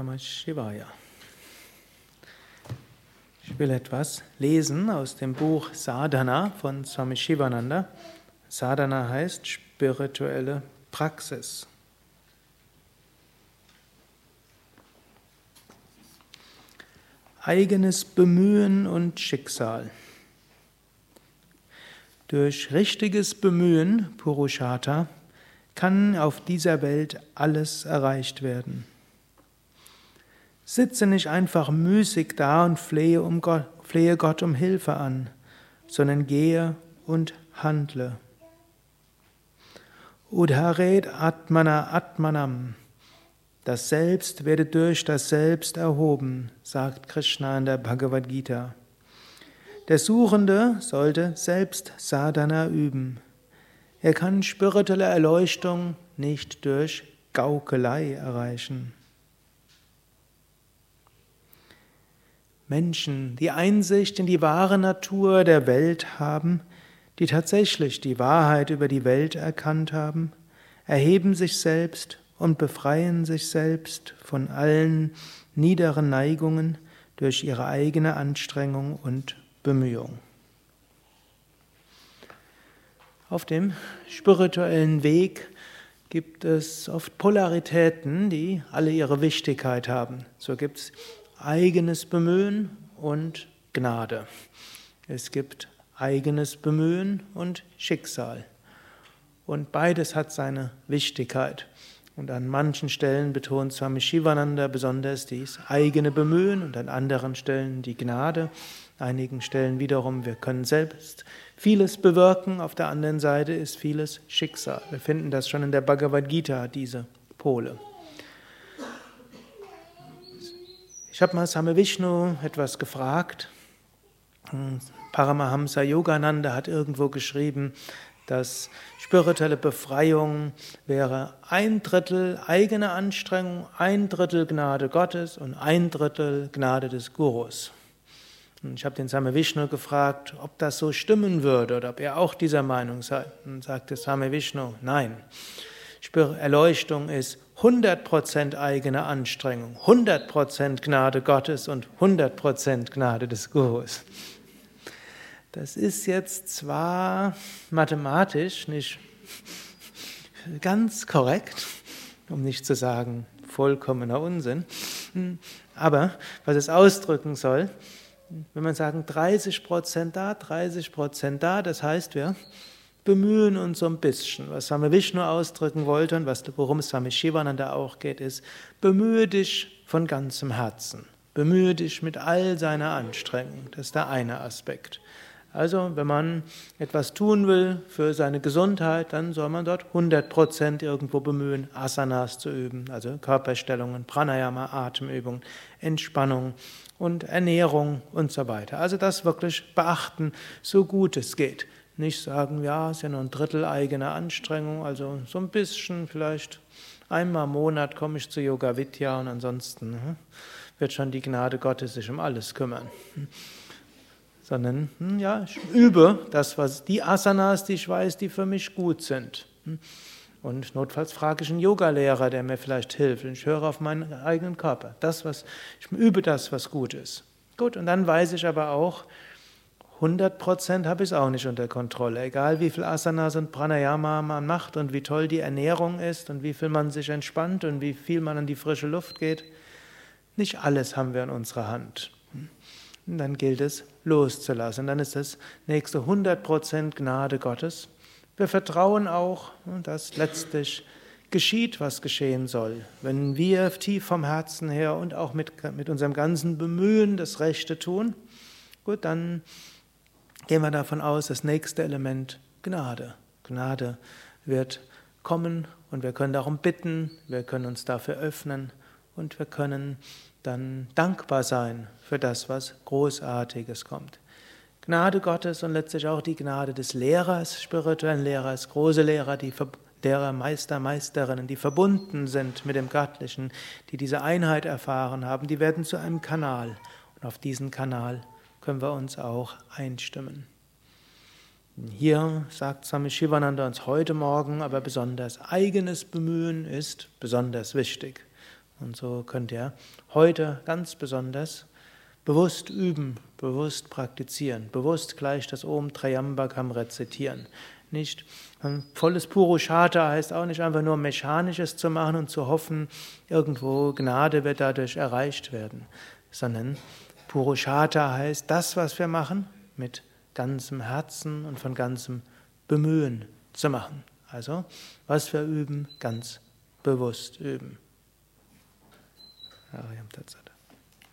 Namah Shivaya. Ich will etwas lesen aus dem Buch Sadhana von Swami Shivananda. Sadhana heißt spirituelle Praxis. Eigenes Bemühen und Schicksal. Durch richtiges Bemühen, Purushartha, kann auf dieser Welt alles erreicht werden. Sitze nicht einfach müßig da und flehe, um Gott, flehe Gott um Hilfe an, sondern gehe und handle. Udharet Atmana Atmanam. Das Selbst werde durch das Selbst erhoben, sagt Krishna in der Bhagavad Gita. Der Suchende sollte selbst Sadhana üben. Er kann spirituelle Erleuchtung nicht durch Gaukelei erreichen. Menschen, die Einsicht in die wahre Natur der Welt haben, die tatsächlich die Wahrheit über die Welt erkannt haben, erheben sich selbst und befreien sich selbst von allen niederen Neigungen durch ihre eigene Anstrengung und Bemühung. Auf dem spirituellen Weg gibt es oft Polaritäten, die alle ihre Wichtigkeit haben. So gibt es eigenes Bemühen und Gnade. Es gibt eigenes Bemühen und Schicksal. Und beides hat seine Wichtigkeit. Und an manchen Stellen betont Swami Shivananda besonders dies eigene Bemühen und an anderen Stellen die Gnade einigen Stellen wiederum, wir können selbst vieles bewirken, auf der anderen Seite ist vieles Schicksal. Wir finden das schon in der Bhagavad Gita, diese Pole. Ich habe mal Same Vishnu etwas gefragt. Paramahamsa Yogananda hat irgendwo geschrieben, dass spirituelle Befreiung wäre ein Drittel eigene Anstrengung, ein Drittel Gnade Gottes und ein Drittel Gnade des Gurus. Und ich habe den Same Vishnu gefragt, ob das so stimmen würde oder ob er auch dieser Meinung sei. Und sagte Same Vishnu, nein. Erleuchtung ist 100% eigene Anstrengung, 100% Gnade Gottes und 100% Gnade des Gurus. Das ist jetzt zwar mathematisch nicht ganz korrekt, um nicht zu sagen vollkommener Unsinn, aber was es ausdrücken soll, wenn man sagen 30 Prozent da, 30 Prozent da, das heißt, wir bemühen uns so ein bisschen. Was Swami Vishnu ausdrücken wollte und was, worum es Swami Shivananda auch geht, ist, bemühe dich von ganzem Herzen. Bemühe dich mit all seiner Anstrengung. Das ist der eine Aspekt. Also, wenn man etwas tun will für seine Gesundheit, dann soll man dort 100% irgendwo bemühen, Asanas zu üben, also Körperstellungen, Pranayama, Atemübungen, Entspannung und Ernährung und so weiter. Also das wirklich beachten, so gut es geht. Nicht sagen, ja, es ist ja nur ein Drittel eigener Anstrengung, also so ein bisschen vielleicht einmal im Monat komme ich zu Yoga Vidya und ansonsten hm, wird schon die Gnade Gottes sich um alles kümmern sondern hm, ja, ich übe das, was die Asanas, die ich weiß, die für mich gut sind. Hm. Und notfalls frage ich einen Yogalehrer, der mir vielleicht hilft. Und ich höre auf meinen eigenen Körper. Das, was, ich übe das, was gut ist. Gut, und dann weiß ich aber auch, 100% habe ich es auch nicht unter Kontrolle. Egal wie viel Asanas und Pranayama man macht und wie toll die Ernährung ist und wie viel man sich entspannt und wie viel man an die frische Luft geht. Nicht alles haben wir in unserer Hand. Und dann gilt es loszulassen. Dann ist das nächste 100% Gnade Gottes. Wir vertrauen auch, dass letztlich geschieht, was geschehen soll. Wenn wir tief vom Herzen her und auch mit, mit unserem ganzen Bemühen das Rechte tun, gut, dann gehen wir davon aus, das nächste Element Gnade. Gnade wird kommen und wir können darum bitten, wir können uns dafür öffnen und wir können dann dankbar sein für das, was Großartiges kommt. Gnade Gottes und letztlich auch die Gnade des Lehrers, spirituellen Lehrers, große Lehrer, die Lehrer, Meister, Meisterinnen, die verbunden sind mit dem Göttlichen, die diese Einheit erfahren haben, die werden zu einem Kanal. Und auf diesen Kanal können wir uns auch einstimmen. Hier sagt Swami Shivananda uns heute Morgen aber besonders, eigenes Bemühen ist besonders wichtig. Und so könnt ihr heute ganz besonders bewusst üben, bewusst praktizieren, bewusst gleich das Om Trayambakam rezitieren. Nicht volles Purushata heißt auch nicht einfach nur mechanisches zu machen und zu hoffen, irgendwo Gnade wird dadurch erreicht werden, sondern Purushata heißt das, was wir machen, mit ganzem Herzen und von ganzem Bemühen zu machen. Also, was wir üben, ganz bewusst üben. Ariam Tatsat.